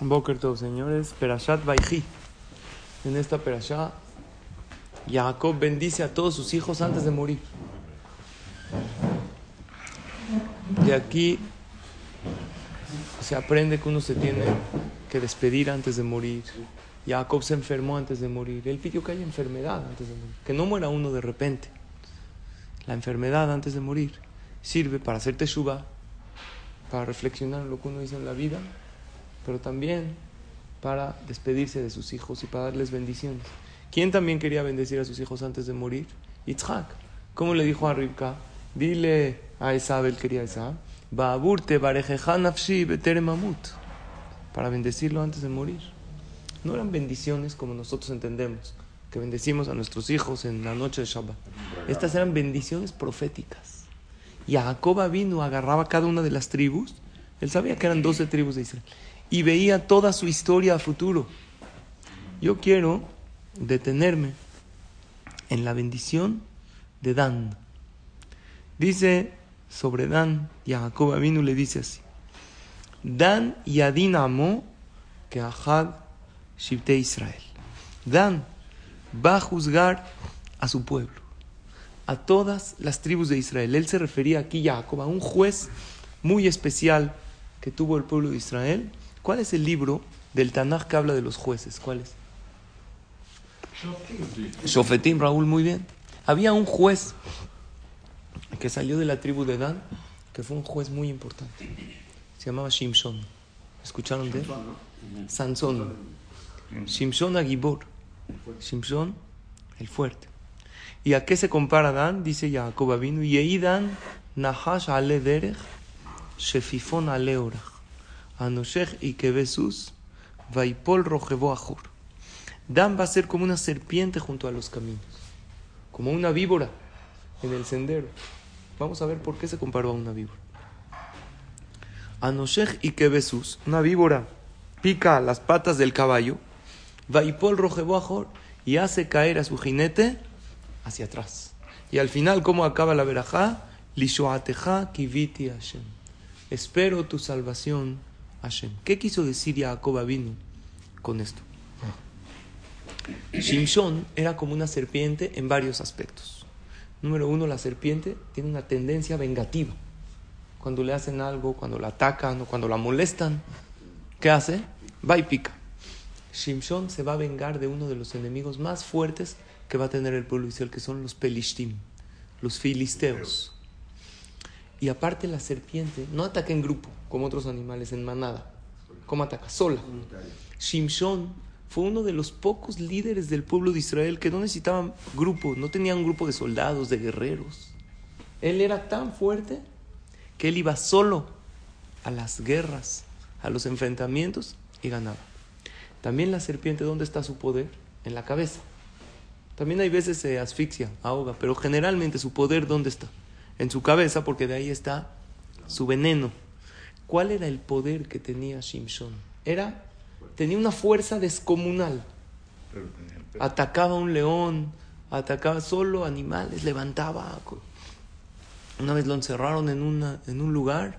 Boker señores, Perashat Baihi. En esta Perashat, Jacob bendice a todos sus hijos antes de morir. De aquí se aprende que uno se tiene que despedir antes de morir. Jacob se enfermó antes de morir. Él pidió que haya enfermedad antes de morir. Que no muera uno de repente. La enfermedad antes de morir sirve para hacerte teshuva, para reflexionar en lo que uno hizo en la vida pero también para despedirse de sus hijos y para darles bendiciones. ¿Quién también quería bendecir a sus hijos antes de morir? Yitzhak. ¿Cómo le dijo a Rivka? Dile a Esab, él quería Esab, para bendecirlo antes de morir. No eran bendiciones como nosotros entendemos, que bendecimos a nuestros hijos en la noche de Shabbat. Estas eran bendiciones proféticas. Y Jacob vino, agarraba cada una de las tribus. Él sabía que eran 12 tribus de Israel y veía toda su historia a futuro. Yo quiero detenerme en la bendición de Dan. Dice sobre Dan, y a Jacob Avinu le dice así: Dan y Adin amó que Ahad Shibte Israel. Dan va a juzgar a su pueblo, a todas las tribus de Israel. Él se refería aquí a Jacob, a un juez muy especial que tuvo el pueblo de Israel ¿Cuál es el libro del Tanaj que habla de los jueces? ¿Cuál es? Shofetim, Raúl, muy bien. Había un juez que salió de la tribu de Dan, que fue un juez muy importante. Se llamaba Shimshon. ¿Escucharon de él? Sansón. Shimshon Agibor. Shimshon, el fuerte. ¿Y a qué se compara Dan? Dice Jacob Abinu. Dan Nahash Ale Derech, Shefifon Ale Orach. Anoshech y Kebesus, Vaipol Ajur. Dan va a ser como una serpiente junto a los caminos, como una víbora en el sendero. Vamos a ver por qué se comparó a una víbora. Anoshech y Kebesus, una víbora, pica las patas del caballo, Vaipol Rojebo Ajur, y hace caer a su jinete hacia atrás. Y al final, ¿cómo acaba la verajá? Lishoateja kiviti Hashem. Espero tu salvación ¿Qué quiso decir Jacob vino con esto? Shimshon era como una serpiente en varios aspectos. Número uno, la serpiente tiene una tendencia vengativa. Cuando le hacen algo, cuando la atacan o cuando la molestan, ¿qué hace? Va y pica. Shimshon se va a vengar de uno de los enemigos más fuertes que va a tener el pueblo Israel, que son los Pelishtim, los filisteos. Y aparte la serpiente no ataca en grupo, como otros animales, en manada. ¿Cómo ataca? Sola. Shimshon fue uno de los pocos líderes del pueblo de Israel que no necesitaban grupo, no tenía un grupo de soldados, de guerreros. Él era tan fuerte que él iba solo a las guerras, a los enfrentamientos y ganaba. También la serpiente, ¿dónde está su poder? En la cabeza. También hay veces se asfixia, ahoga, pero generalmente su poder, ¿dónde está? en su cabeza porque de ahí está su veneno. ¿Cuál era el poder que tenía Shimshon? Era, tenía una fuerza descomunal. Atacaba a un león, atacaba solo animales, levantaba. Una vez lo encerraron en, una, en un lugar,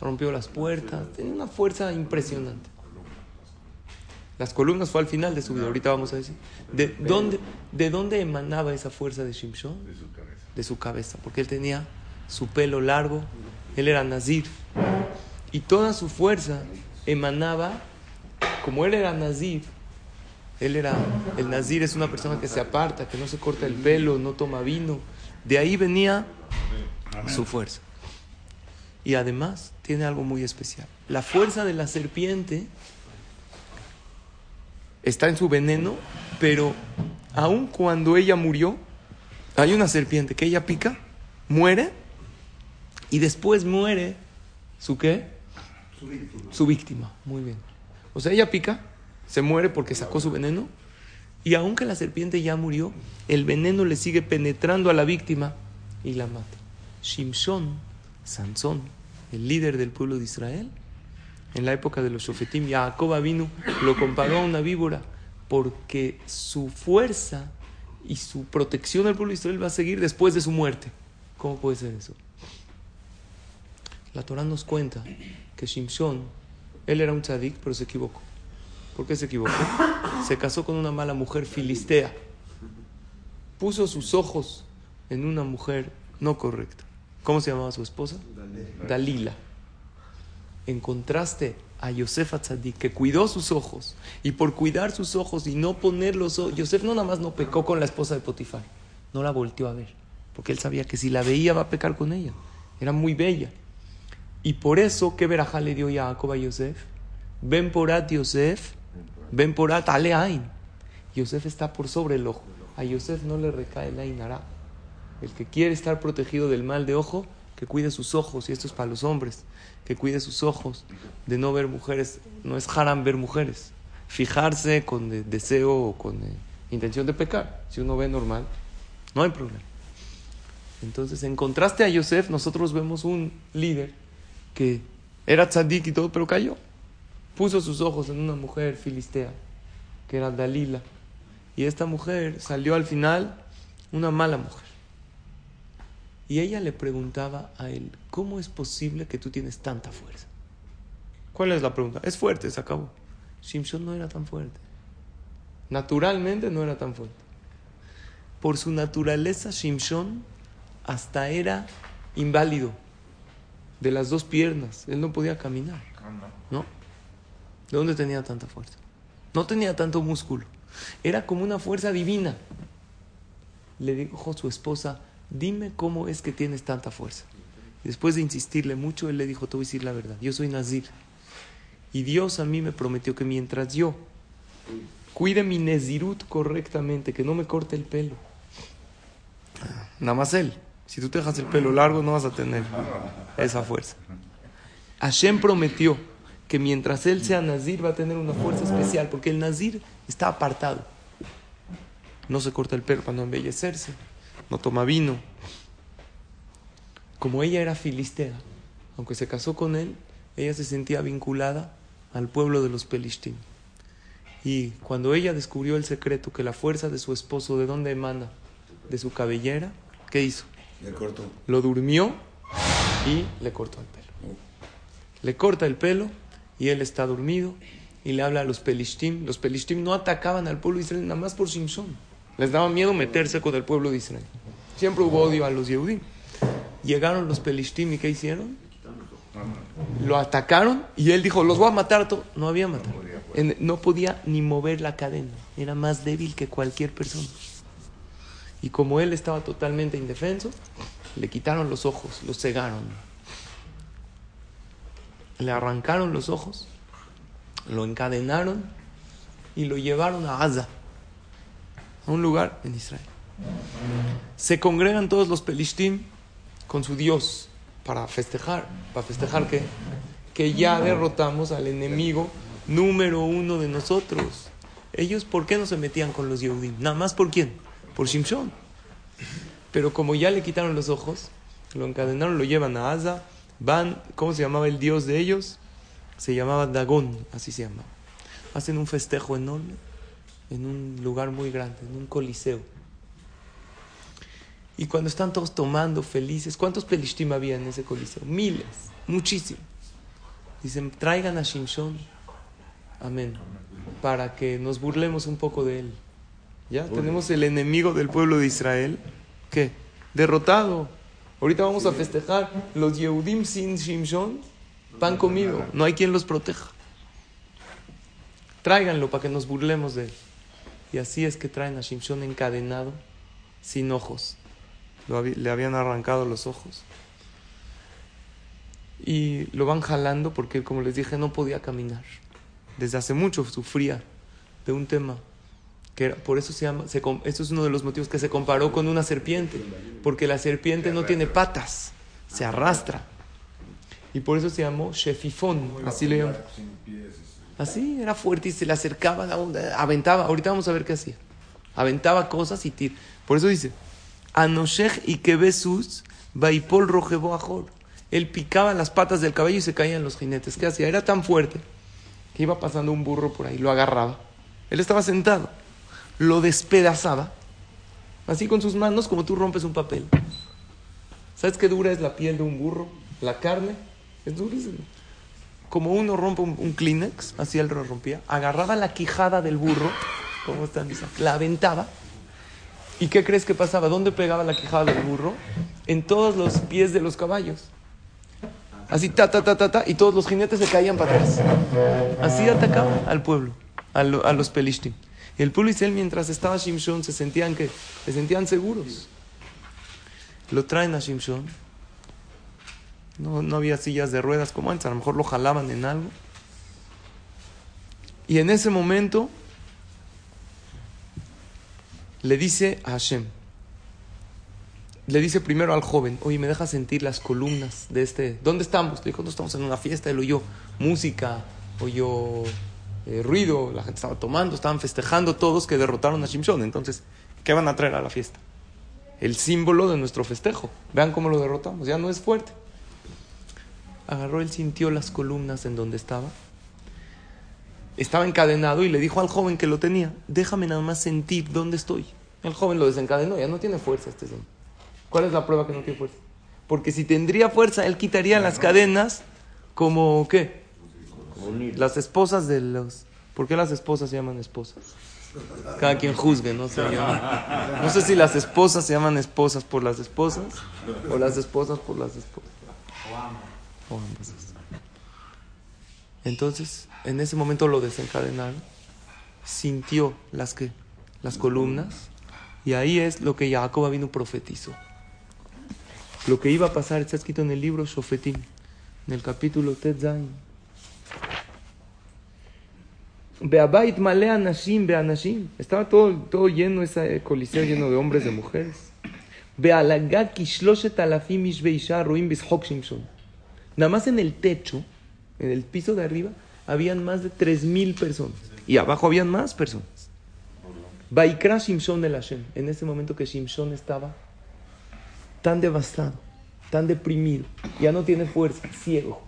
rompió las puertas, tenía una fuerza impresionante. Las columnas fue al final de su vida, ahorita vamos a decir. ¿De dónde, ¿De dónde emanaba esa fuerza de Shimshon? de su cabeza, porque él tenía su pelo largo, él era nazir, y toda su fuerza emanaba, como él era nazir, él era, el nazir es una persona que se aparta, que no se corta el pelo, no toma vino, de ahí venía su fuerza. Y además tiene algo muy especial. La fuerza de la serpiente está en su veneno, pero aun cuando ella murió, hay una serpiente que ella pica, muere y después muere su qué? Su víctima, muy bien. O sea, ella pica, se muere porque sacó su veneno, y aunque la serpiente ya murió, el veneno le sigue penetrando a la víctima y la mata. Shimshon, Sansón, el líder del pueblo de Israel, en la época de los Shofetim, Jacob vino, lo comparó a una víbora porque su fuerza y su protección al pueblo de Israel va a seguir después de su muerte. ¿Cómo puede ser eso? La Torah nos cuenta que Shimshon, él era un tzadik, pero se equivocó. ¿Por qué se equivocó? Se casó con una mala mujer filistea. Puso sus ojos en una mujer no correcta. ¿Cómo se llamaba su esposa? Dalila. En contraste a Yosef Atzadik, que cuidó sus ojos, y por cuidar sus ojos y no poner los ojos, Yosef no nada más no pecó con la esposa de Potifar, no la volteó a ver, porque él sabía que si la veía va a pecar con ella. Era muy bella. Y por eso, ¿qué verajá le dio Jacob a Yosef? Ven porat Yosef, ven porat aleain. Yosef está por sobre el ojo. A Yosef no le recae la inara. El que quiere estar protegido del mal de ojo, que cuide sus ojos, y esto es para los hombres, que cuide sus ojos de no ver mujeres. No es haram ver mujeres. Fijarse con deseo o con eh, intención de pecar. Si uno ve normal, no hay problema. Entonces, en contraste a Yosef, nosotros vemos un líder que era tzadik y todo, pero cayó. Puso sus ojos en una mujer filistea, que era Dalila. Y esta mujer salió al final una mala mujer. Y ella le preguntaba a él, ¿cómo es posible que tú tienes tanta fuerza? ¿Cuál es la pregunta? Es fuerte, se acabó. Shimshon no era tan fuerte. Naturalmente no era tan fuerte. Por su naturaleza, Shimshon hasta era inválido de las dos piernas. Él no podía caminar. ¿No? ¿De dónde tenía tanta fuerza? No tenía tanto músculo. Era como una fuerza divina. Le dijo su esposa, dime cómo es que tienes tanta fuerza. Después de insistirle mucho, él le dijo, te voy a decir la verdad, yo soy Nazir. Y Dios a mí me prometió que mientras yo cuide mi Nezirut correctamente, que no me corte el pelo, nada más él, si tú te dejas el pelo largo no vas a tener esa fuerza. Hashem prometió que mientras él sea Nazir va a tener una fuerza especial, porque el Nazir está apartado. No se corta el pelo para no embellecerse, no toma vino. Como ella era filistea, aunque se casó con él, ella se sentía vinculada al pueblo de los Pelishtim. Y cuando ella descubrió el secreto que la fuerza de su esposo, ¿de dónde emana? De su cabellera, ¿qué hizo? Le cortó. Lo durmió y le cortó el pelo. Le corta el pelo y él está dormido y le habla a los Pelishtim. Los Pelishtim no atacaban al pueblo de Israel nada más por Shimshon. Les daba miedo meterse con el pueblo de Israel. Siempre hubo odio a los Yehudim. Llegaron los Pelishtim y ¿qué hicieron? Lo atacaron y él dijo, los voy a matar. a todos". No había matado. No podía ni mover la cadena. Era más débil que cualquier persona. Y como él estaba totalmente indefenso, le quitaron los ojos, los cegaron. Le arrancaron los ojos, lo encadenaron y lo llevaron a Gaza, a un lugar en Israel. Se congregan todos los pelishtim con su Dios para festejar. ¿Para festejar qué? Que ya derrotamos al enemigo número uno de nosotros. Ellos, ¿por qué no se metían con los Yehudim? Nada más por quién? Por Shimshon. Pero como ya le quitaron los ojos, lo encadenaron, lo llevan a Asa, van, ¿cómo se llamaba el dios de ellos? Se llamaba Dagón, así se llamaba. Hacen un festejo enorme en un lugar muy grande, en un coliseo. Y cuando están todos tomando felices, ¿cuántos pelishtim había en ese coliseo? Miles, muchísimos. Dicen, traigan a Shimshon, amén, para que nos burlemos un poco de él. Ya tenemos el enemigo del pueblo de Israel, ¿qué? Derrotado. Ahorita vamos a festejar. Los Yehudim sin Shimshon, pan comido. No hay quien los proteja. Tráiganlo para que nos burlemos de él. Y así es que traen a Shimshon encadenado, sin ojos. Lo le habían arrancado los ojos. Y lo van jalando porque, como les dije, no podía caminar. Desde hace mucho sufría de un tema que por eso se llama, se esto es uno de los motivos que se comparó con una serpiente, porque la serpiente no tiene patas, se arrastra. Y por eso se llamó Shefifón, así le llaman. Así, era fuerte y se le acercaba, aventaba. Ahorita vamos a ver qué hacía. Aventaba cosas y tir. Por eso dice, Anoshech y Kebesus, Baipol Rojebo Ajor. Él picaba las patas del caballo y se caían los jinetes. ¿Qué hacía? Era tan fuerte que iba pasando un burro por ahí, lo agarraba. Él estaba sentado, lo despedazaba, así con sus manos como tú rompes un papel. ¿Sabes qué dura es la piel de un burro? La carne es durísima. Como uno rompe un, Kleenex, así él lo rompía, agarraba la quijada del burro, como están la aventaba. ¿Y qué crees que pasaba? ¿Dónde pegaba la quijada del burro? En todos los pies de los caballos. Así, ta, ta, ta, ta, ta, y todos los jinetes se caían para atrás. Así atacaba al pueblo, a, los pelishtim. Y el pueblo Israel, mientras estaba Shimshon, se sentían que, se sentían seguros. Lo traen a Shimshon. No, no había sillas de ruedas como antes, a lo mejor lo jalaban en algo. Y en ese momento le dice a Hashem, le dice primero al joven, oye, ¿me deja sentir las columnas de este? ¿Dónde estamos? Le dijo, no estamos en una fiesta. Él oyó música, oyó eh, ruido, la gente estaba tomando, estaban festejando todos que derrotaron a Shimshon. Entonces, ¿qué van a traer a la fiesta? El símbolo de nuestro festejo. Vean cómo lo derrotamos, ya no es fuerte. Agarró, él sintió las columnas en donde estaba. Estaba encadenado y le dijo al joven que lo tenía, déjame nada más sentir dónde estoy. El joven lo desencadenó, ya no tiene fuerza este señor. ¿Cuál es la prueba que no tiene fuerza? Porque si tendría fuerza, él quitaría las cadenas como ¿qué? Las esposas de los... ¿Por qué las esposas se llaman esposas? Cada quien juzgue, no sé. no sé si las esposas se llaman esposas por las esposas o las esposas por las esposas. Ambas. Entonces, en ese momento lo desencadenaron, sintió las que las columnas y ahí es lo que Jacob vino profetizó. Lo que iba a pasar está escrito en el libro Shofetim, en el capítulo Tetzain. Beabait malea nashim, beanashim. Estaba todo, todo lleno, ese coliseo lleno de hombres, de mujeres. Kishloshet alafim bishok shimshon. Nada más en el techo, en el piso de arriba, habían más de tres mil personas. Y abajo habían más personas. Baikra Shimshon el Hashem. En ese momento que Shimshon estaba tan devastado, tan deprimido, ya no tiene fuerza, ciego.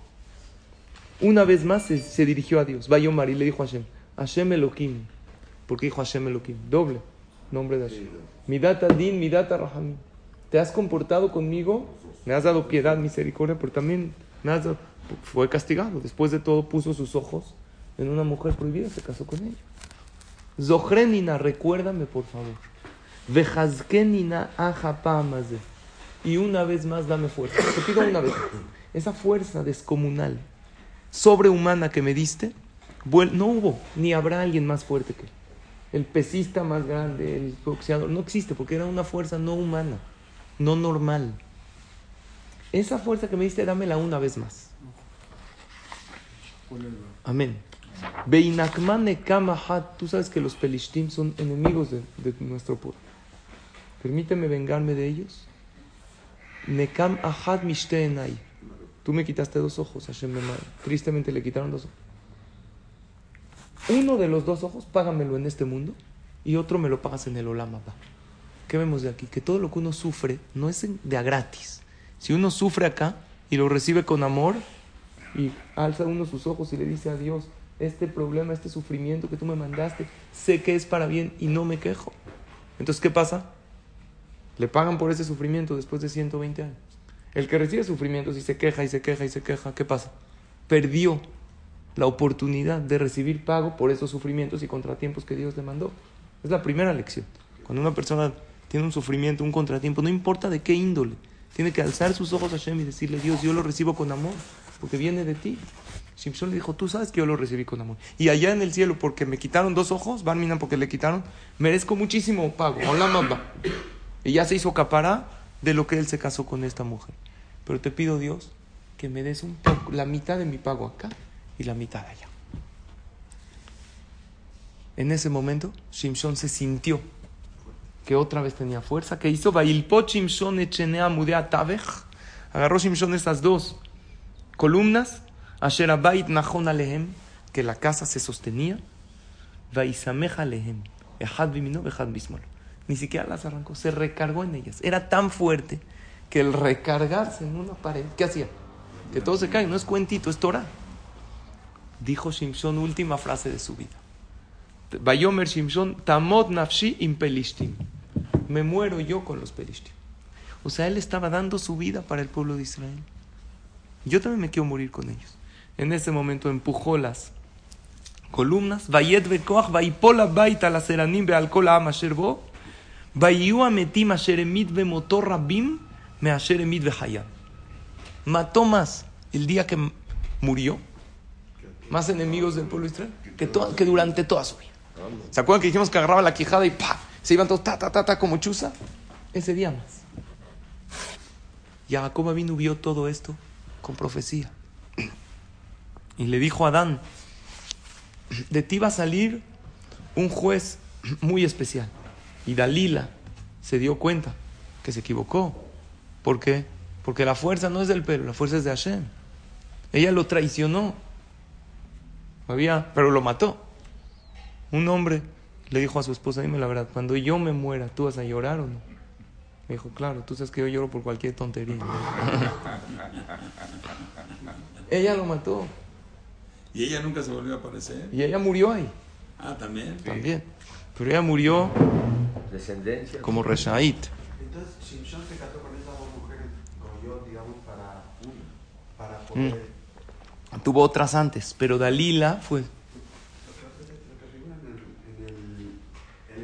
Una vez más se, dirigió a Dios, Bayomar, y le dijo a Hashem, Hashem Elohim, porque dijo Hashem Elohim, doble nombre de Hashem. Midata din, midata rahamim. Te has comportado conmigo, me has dado piedad, misericordia, pero también has fue castigado. Después de todo puso sus ojos en una mujer prohibida, se casó con ella. Zohrenina, recuérdame por favor. Vejazkenina ajapamazeh y una vez más dame fuerza. Te pido una vez Esa fuerza descomunal, sobrehumana que me diste, no hubo, ni habrá alguien más fuerte que él. El pesista más grande, el boxeador, no existe porque era una fuerza no humana, no normal. Esa fuerza que me diste, dámela una vez más. Amén. Tú sabes que los pelishtim son enemigos de, de nuestro pueblo. Permíteme vengarme de ellos Nekam ahad enai. Tú me quitaste dos ojos, Hashem Tristemente le quitaron dos ojos. Uno de los dos ojos, págamelo en este mundo y otro me lo pagas en el Olama. ¿Qué vemos de aquí? Que todo lo que uno sufre no es de a gratis. Si uno sufre acá y lo recibe con amor y alza uno sus ojos y le dice a Dios, este problema, este sufrimiento que tú me mandaste, sé que es para bien y no me quejo. Entonces, ¿qué pasa? Le pagan por ese sufrimiento después de 120 años. El que recibe sufrimientos y se queja y se queja y se queja, ¿qué pasa? Perdió la oportunidad de recibir pago por esos sufrimientos y contratiempos que Dios le mandó. Es la primera lección. Cuando una persona tiene un sufrimiento, un contratiempo, no importa de qué índole, tiene que alzar sus ojos a Hashem y decirle, Dios, yo lo recibo con amor, porque viene de ti. Simpson le dijo, tú sabes que yo lo recibí con amor. Y allá en el cielo, porque me quitaron dos ojos, van minan porque le quitaron, merezco muchísimo pago. Hola, mamá. Y ya se hizo capará de lo que él se casó con esta mujer. Pero te pido, Dios, que me des un la mitad de mi pago acá y la mitad allá. En ese momento, Shimshon se sintió que otra vez tenía fuerza. que hizo? Shimshon Agarró Shimshon estas dos columnas, Asher Abait Nahon Alehem, que la casa se sostenía, Vaisameja Alehem, Ejad Bimino, Ejad Bismol. Ni siquiera las arrancó, se recargó en ellas. Era tan fuerte que el recargarse en una pared, ¿qué hacía? Que todo se cae, no es cuentito, es Torah. Dijo Shimshon, última frase de su vida. Bayomer Shimshon, Tamot Nafshi im Pelishtim. Me muero yo con los Pelishtim. O sea, él estaba dando su vida para el pueblo de Israel. Yo también me quiero morir con ellos. En ese momento empujó las columnas. Vayet bekoach, vaipola baita la seranim bealkol am asher bo. Vayu ametim asher emit bemotor rabim me asher emit behayam. Mató más el día que murió, más enemigos del pueblo de Israel, que, que durante toda su vida. ¿Se acuerdan que dijimos que agarraba la quijada y ¡pa! se iban todos ta, ta, ta, ta, como chuza? Ese día más. Jacob vino vio todo esto con profecía. Y le dijo a Adán, de ti va a salir un juez muy especial. Y Dalila se dio cuenta que se equivocó. ¿Por qué? Porque la fuerza no es del pelo, la fuerza es de Hashem. Ella lo traicionó. Había, pero lo mató. Un hombre le dijo a su esposa, dime la verdad, cuando yo me muera, ¿tú vas a llorar o no? Me dijo, claro, tú sabes que yo lloro por cualquier tontería. ella lo mató. Y ella nunca se volvió a aparecer. Y ella murió ahí Ah, también. también. Pero ella murió Descendencia. como Reshaid. Entonces, Shimshon se casó con esas dos mujeres, como yo, digamos, para, para poder. Tuvo otras antes, pero Dalila fue. Lo que figura en el, en el,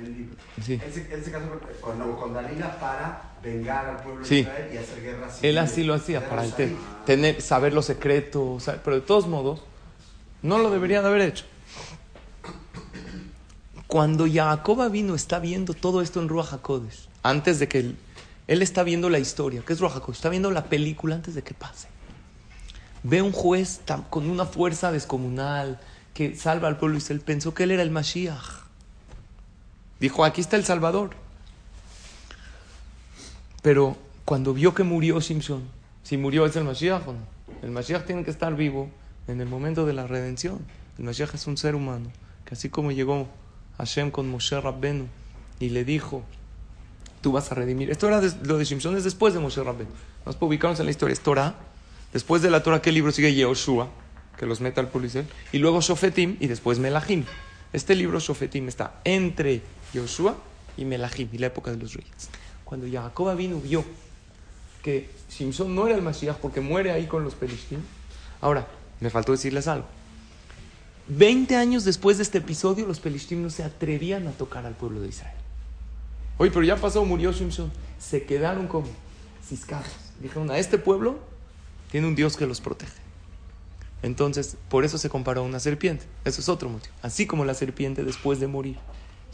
en el libro. Sí. Él, se, él se casó con, con, Dalila para vengar al pueblo Sí. de Israel y hacer guerra civil. Él así lo hacía para. Tener, saber los secretos, sa- pero de todos modos, no lo deberían haber hecho. Cuando Jacoba vino, está viendo todo esto en Ruach HaKodesh, antes de que él, él está viendo la historia, ¿qué es Ruach HaKodesh? Está viendo la película antes de que pase. Ve un juez tan- con una fuerza descomunal que salva al pueblo de Israel. Pensó que él era el Mashiach. Dijo, aquí está el Salvador. Pero cuando vio que murió Simpson, si murió es el Mashiach o no. El Mashiach tiene que estar vivo en el momento de la redención. El Mashiach es un ser humano, que así como llegó Hashem con Moshe Rabbenu y le dijo, tú vas a redimir. Esto era lo de Simpson es después de Moshe Rabbenu. Nos publicamos en la historia, es Torah. Después de la Torah, ¿qué libro sigue? Yehoshua, que los meta al Israel. Y luego Shofetim y después Melahim. Este libro Shofetim está entre Yehoshua y Melahim, y la época de los reyes. Cuando Jacob vino, vio que Simpson no era el Mashiach porque muere ahí con los Pelishtim. Ahora, me faltó decirles algo. Veinte años después de este episodio, los Pelishtim no se atrevían a tocar al pueblo de Israel. Oye, pero ya pasó, murió Simpson. Se quedaron como ciscados. Dijeron, a este pueblo tiene un Dios que los protege. Entonces, por eso se comparó a una serpiente. Eso es otro motivo. Así como la serpiente después de morir,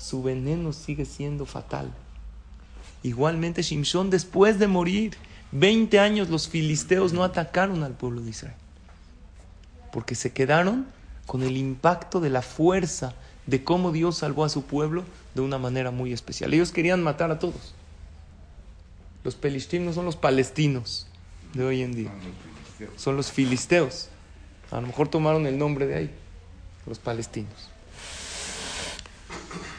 su veneno sigue siendo fatal. Igualmente, Shimshon después de morir, 20 años los filisteos no atacaron al pueblo de Israel. Porque se quedaron con el impacto de la fuerza de cómo Dios salvó a su pueblo de una manera muy especial. Ellos querían matar a todos. Los pelishtim no son los palestinos de hoy en día, son los filisteos. A lo mejor tomaron el nombre de ahí, los palestinos.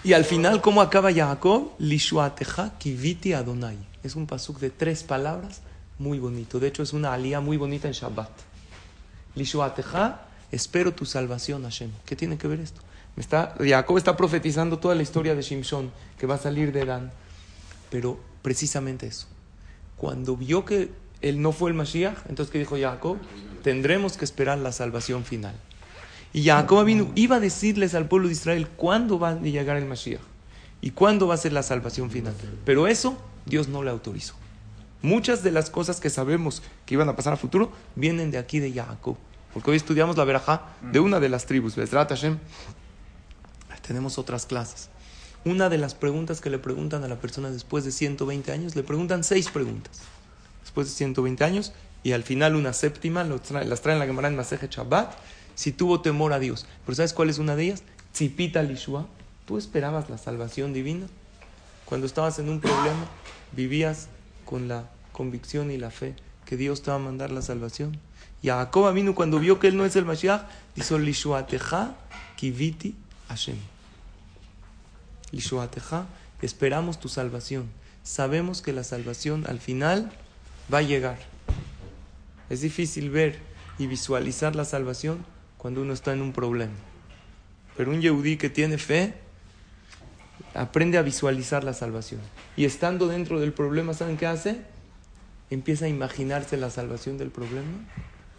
Y al final, ¿cómo acaba Jacob? Lishuateja kiviti Adonai. Es un pasuk de tres palabras muy bonito. De hecho, es una alía muy bonita en Shabbat. Lishuateja, espero tu salvación, Hashem. ¿Qué tiene que ver esto? Está, Jacob está profetizando toda la historia de Shimshon, que va a salir de Dan. Pero precisamente eso. Cuando vio que él no fue el Mashiach, entonces ¿qué dijo Jacob? Tendremos que esperar la salvación final. Y Jacob iba a decirles al pueblo de Israel cuándo va a llegar el Mashiach y cuándo va a ser la salvación final. Pero eso Dios no le autorizó. Muchas de las cosas que sabemos que iban a pasar a futuro vienen de aquí de Jacob. Porque hoy estudiamos la verajá de una de las tribus, Bezrat Hashem. Tenemos otras clases. Una de las preguntas que le preguntan a la persona después de 120 años, le preguntan seis preguntas. Después de 120 años, y al final una séptima, las traen la Gemara en Maseje Shabbat, si tuvo temor a Dios. Pero ¿sabes cuál es una de ellas? Tzipita Lishua. ¿Tú esperabas la salvación divina? Cuando estabas en un problema, vivías con la convicción y la fe que Dios te va a mandar la salvación. Y Jacob vino cuando vio que él no es el Mashiach, dijo, Lishuateja kiviti Hashem. Lishuateja, esperamos tu salvación. Sabemos que la salvación al final va a llegar. Es difícil ver y visualizar la salvación cuando uno está en un problema. Pero un yehudí que tiene fe aprende a visualizar la salvación. Y estando dentro del problema, ¿saben qué hace? Empieza a imaginarse la salvación del problema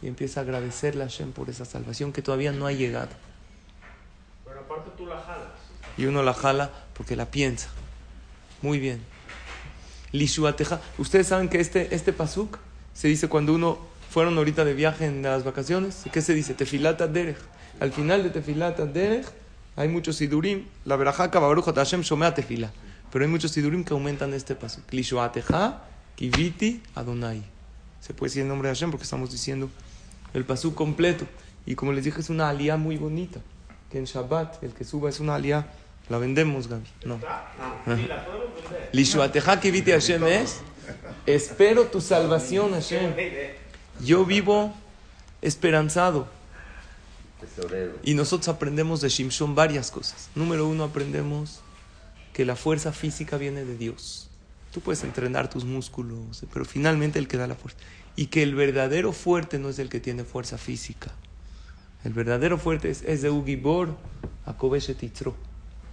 y empieza a agradecerle a Hashem por esa salvación que todavía no ha llegado. Pero aparte tú la jalas. Y uno la jala porque la piensa. Muy bien. Lishuateja. Ustedes saben que este, este pasuk se dice cuando uno fueron ahorita de viaje en las vacaciones. ¿Qué se dice? Tefilata derech. Al final de Tefilata derech hay muchos sidurim. La verajaka baruch Hashem shomea tefila. Pero hay muchos sidurim que aumentan este pasuk. Lishuateja kiviti adonai. Se puede decir el nombre de Hashem porque estamos diciendo el pasuk completo. Y como les dije, es una alía muy bonita. Que en Shabbat el que suba es una alía. La vendemos, Gaby. No. Lishuateja kiviti Hashem es. Espero tu salvación, Hashem. Yo vivo esperanzado. Y nosotros aprendemos de Shimshon varias cosas. Número uno, aprendemos que la fuerza física viene de Dios. Tú puedes entrenar tus músculos, pero finalmente el que da la fuerza. Y que el verdadero fuerte no es el que tiene fuerza física. El verdadero fuerte es, es de Ugibor a Titzro.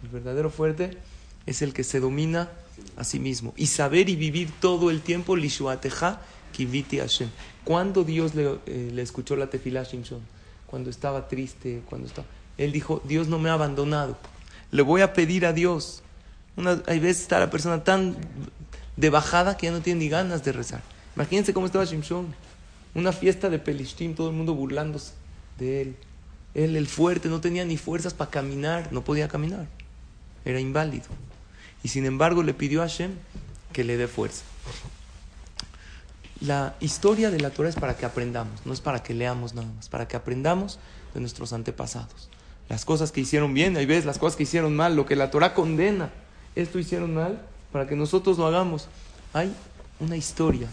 El verdadero fuerte es el que se domina a sí mismo. Y saber y vivir todo el tiempo, Lishuateja Kiviti Hashem. ¿Cuándo Dios le, eh, le escuchó la tefilá a Shimshon? Cuando estaba triste, cuando estaba... Él dijo, Dios no me ha abandonado. Le voy a pedir a Dios. Una, hay veces está la persona tan de bajada que ya no tiene ni ganas de rezar. Imagínense cómo estaba Shimshon. Una fiesta de Pelishtim, todo el mundo burlándose de él. Él, el fuerte, no tenía ni fuerzas para caminar, no podía caminar. Era inválido. Y sin embargo le pidió a Hashem que le dé fuerza. La historia de la Torah es para que aprendamos, no es para que leamos nada más, para que aprendamos de nuestros antepasados. Las cosas que hicieron bien, hay veces las cosas que hicieron mal, lo que la Torah condena, esto hicieron mal, para que nosotros lo hagamos. Hay una historia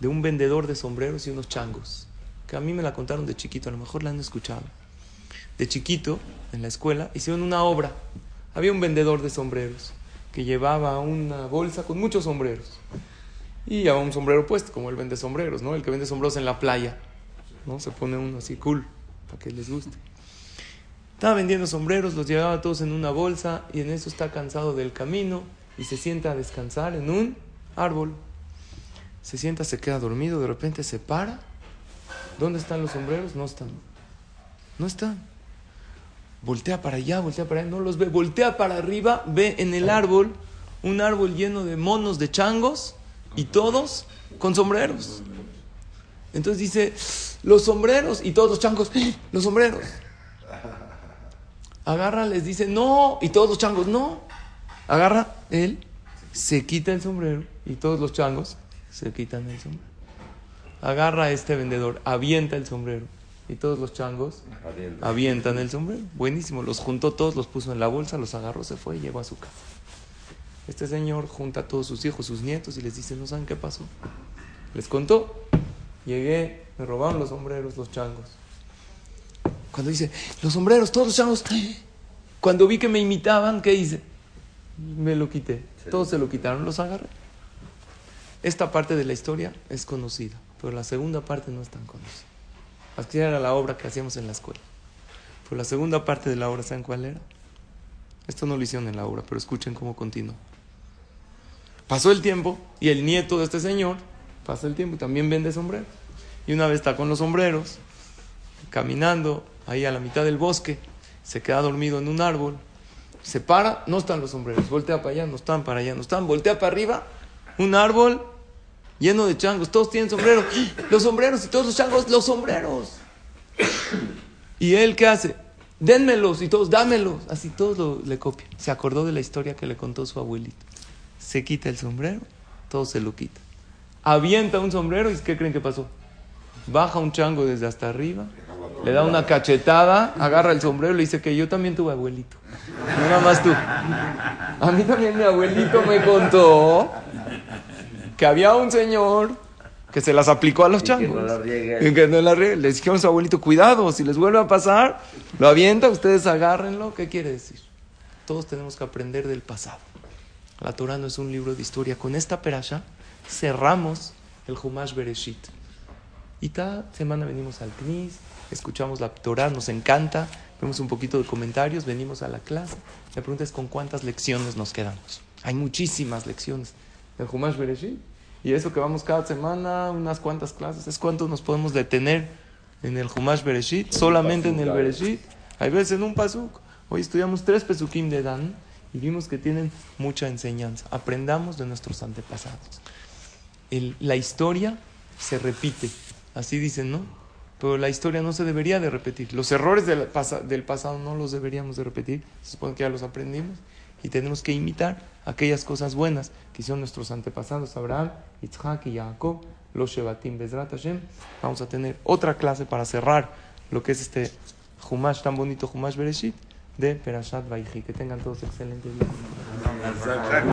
de un vendedor de sombreros y unos changos, que a mí me la contaron de chiquito, a lo mejor la han escuchado. De chiquito, en la escuela, hicieron una obra. Había un vendedor de sombreros que llevaba una bolsa con muchos sombreros. Y llevaba un sombrero puesto, como él vende sombreros, ¿no? El que vende sombreros en la playa, ¿no? Se pone uno así cool, para que les guste. Estaba vendiendo sombreros, los llevaba todos en una bolsa y en eso está cansado del camino y se sienta a descansar en un árbol. Se sienta, se queda dormido, de repente se para. ¿Dónde están los sombreros? No están. No están. Voltea para allá, voltea para allá, no los ve. Voltea para arriba, ve en el árbol un árbol lleno de monos, de changos y todos con sombreros. Entonces dice, los sombreros y todos los changos, ¡eh! los sombreros. Agarra, les dice, no, y todos los changos, no. Agarra, él se quita el sombrero y todos los changos se quitan el sombrero. Agarra a este vendedor, avienta el sombrero y todos los changos avientan el sombrero. Buenísimo, los juntó todos, los puso en la bolsa, los agarró, se fue y llegó a su casa. Este señor junta a todos sus hijos, sus nietos y les dice, ¿no saben qué pasó? Les contó, llegué, me robaron los sombreros, los changos. Cuando dice, los sombreros, todos los changos, cuando vi que me imitaban, ¿qué hice? Me lo quité. Todos se lo quitaron, los agarré. Esta parte de la historia es conocida, pero la segunda parte no es tan conocida. Así era la obra que hacíamos en la escuela. Pero la segunda parte de la obra, ¿saben cuál era? Esto no lo hicieron en la obra, pero escuchen cómo continuó. Pasó el tiempo y el nieto de este señor pasa el tiempo y también vende sombreros. Y una vez está con los sombreros, caminando ahí a la mitad del bosque, se queda dormido en un árbol, se para, no están los sombreros, voltea para allá, no están para allá, no están, voltea para arriba, un árbol lleno de changos, todos tienen sombreros, los sombreros y todos los changos, los sombreros. ¿Y él qué hace? Dénmelos y todos, dámelos. Así todos le copian. Se acordó de la historia que le contó su abuelito. Se quita el sombrero, todos se lo quitan. Avienta un sombrero y ¿qué creen que pasó? Baja un chango desde hasta arriba, le da una cachetada, agarra el sombrero y le dice que yo también tuve abuelito. No nada más tú. A mí también mi abuelito me contó que había un señor que se las aplicó a los Y que no changos. la riegue. Y que no la riegue. Les dijeron a su abuelito, cuidado, si les vuelve a pasar, lo avienta, ustedes agárrenlo. ¿Qué quiere decir? Todos tenemos que aprender del pasado. La Torah no es un libro de historia. Con esta perasha cerramos el Humash Bereshit. Y cada semana venimos al CNIS, escuchamos la Torah, nos encanta, vemos un poquito de comentarios, venimos a la clase. La pregunta es con cuántas lecciones nos quedamos. Hay muchísimas lecciones del Humash Bereshit. Y eso que vamos cada semana, unas cuantas clases, es cuánto nos podemos detener en el Humash Bereshit, solamente en el Bereshit. Hay veces en un pasuk. Hoy estudiamos tres pesukim de Dan y vimos que tienen mucha enseñanza. Aprendamos de nuestros antepasados. La historia se repite, así dicen, ¿no? Pero la historia no se debería de repetir. Los errores del, pasa- del pasado no los deberíamos de repetir. Se supone que ya los aprendimos y tenemos que imitar aquellas cosas buenas que hicieron nuestros antepasados, Abraham, Isaac y Jacob, los Shebatim Bezrat Hashem. Vamos a tener otra clase para cerrar lo que es este Humash tan bonito, Humash Bereshit, de Perashat Vayhi. Que tengan todos excelentes días.